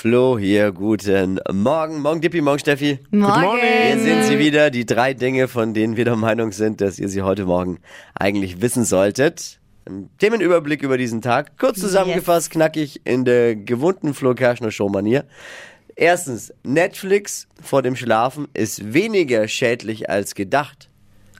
Flo hier, guten Morgen. Morgen Dippi, morgen Steffi. Morgen. Hier sind sie wieder, die drei Dinge, von denen wir der Meinung sind, dass ihr sie heute Morgen eigentlich wissen solltet. Ein Themenüberblick über diesen Tag. Kurz zusammengefasst, knackig in der gewohnten Flo Kerschner Show-Manier. Erstens, Netflix vor dem Schlafen ist weniger schädlich als gedacht.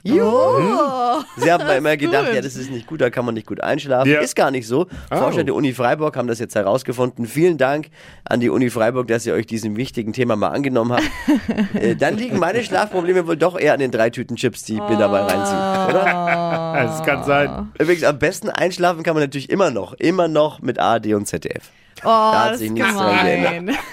Oh, Sie haben immer gedacht, ja, das ist nicht gut, da kann man nicht gut einschlafen. Ja. Ist gar nicht so. Forscher der Uni Freiburg haben das jetzt herausgefunden. Vielen Dank an die Uni Freiburg, dass ihr euch diesem wichtigen Thema mal angenommen habt. äh, dann liegen meine Schlafprobleme wohl doch eher an den drei Tüten Chips, die ich mir dabei reinziehe, oder? Das kann sein. Übrigens, am besten einschlafen kann man natürlich immer noch. Immer noch mit ARD und ZDF. Oh, hat das sich nichts dran gemein.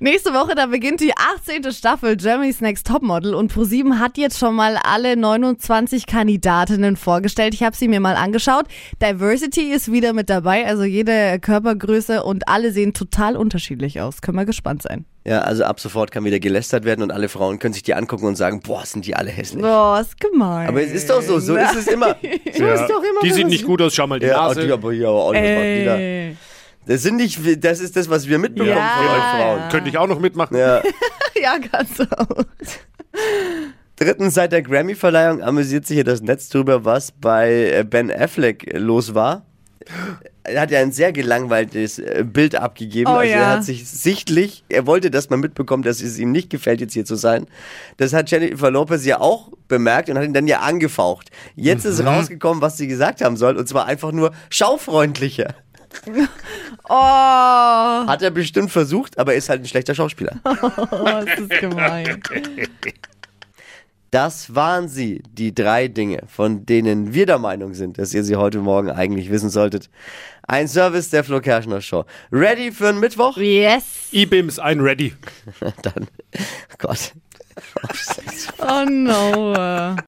Nächste Woche, da beginnt die 18. Staffel Germany's Next Topmodel und ProSieben hat jetzt schon mal alle 29 Kandidatinnen vorgestellt. Ich habe sie mir mal angeschaut. Diversity ist wieder mit dabei, also jede Körpergröße und alle sehen total unterschiedlich aus. Können wir gespannt sein. Ja, also ab sofort kann wieder gelästert werden und alle Frauen können sich die angucken und sagen, boah, sind die alle hässlich. Oh, ist gemein. Aber es ist doch so, so ist es immer. So Ja. ist doch immer. Die sieht nicht gut aus, schau mal die Ja, Nase. die aber ja, auch die. Das sind nicht, das ist das, was wir mitbekommen Ja. von euch Frauen. Könnte ich auch noch mitmachen. Ja. Ja, ganz so. Drittens, seit der Grammy-Verleihung amüsiert sich hier das Netz drüber, was bei Ben Affleck los war. Er hat ja ein sehr gelangweiltes äh, Bild abgegeben. Oh also er ja. hat sich sichtlich, er wollte, dass man mitbekommt, dass es ihm nicht gefällt, jetzt hier zu sein. Das hat Jennifer Lopez ja auch bemerkt und hat ihn dann ja angefaucht. Jetzt ist rausgekommen, was sie gesagt haben soll, und zwar einfach nur schaufreundlicher. Oh, Hat er bestimmt versucht, aber ist halt ein schlechter Schauspieler. oh das ist gemein. Das waren sie, die drei Dinge, von denen wir der Meinung sind, dass ihr sie heute Morgen eigentlich wissen solltet. Ein Service der Flo Kerschner Show. Ready für einen Mittwoch? Yes. E-Bims, ein Ready. Dann, Gott. Oh no.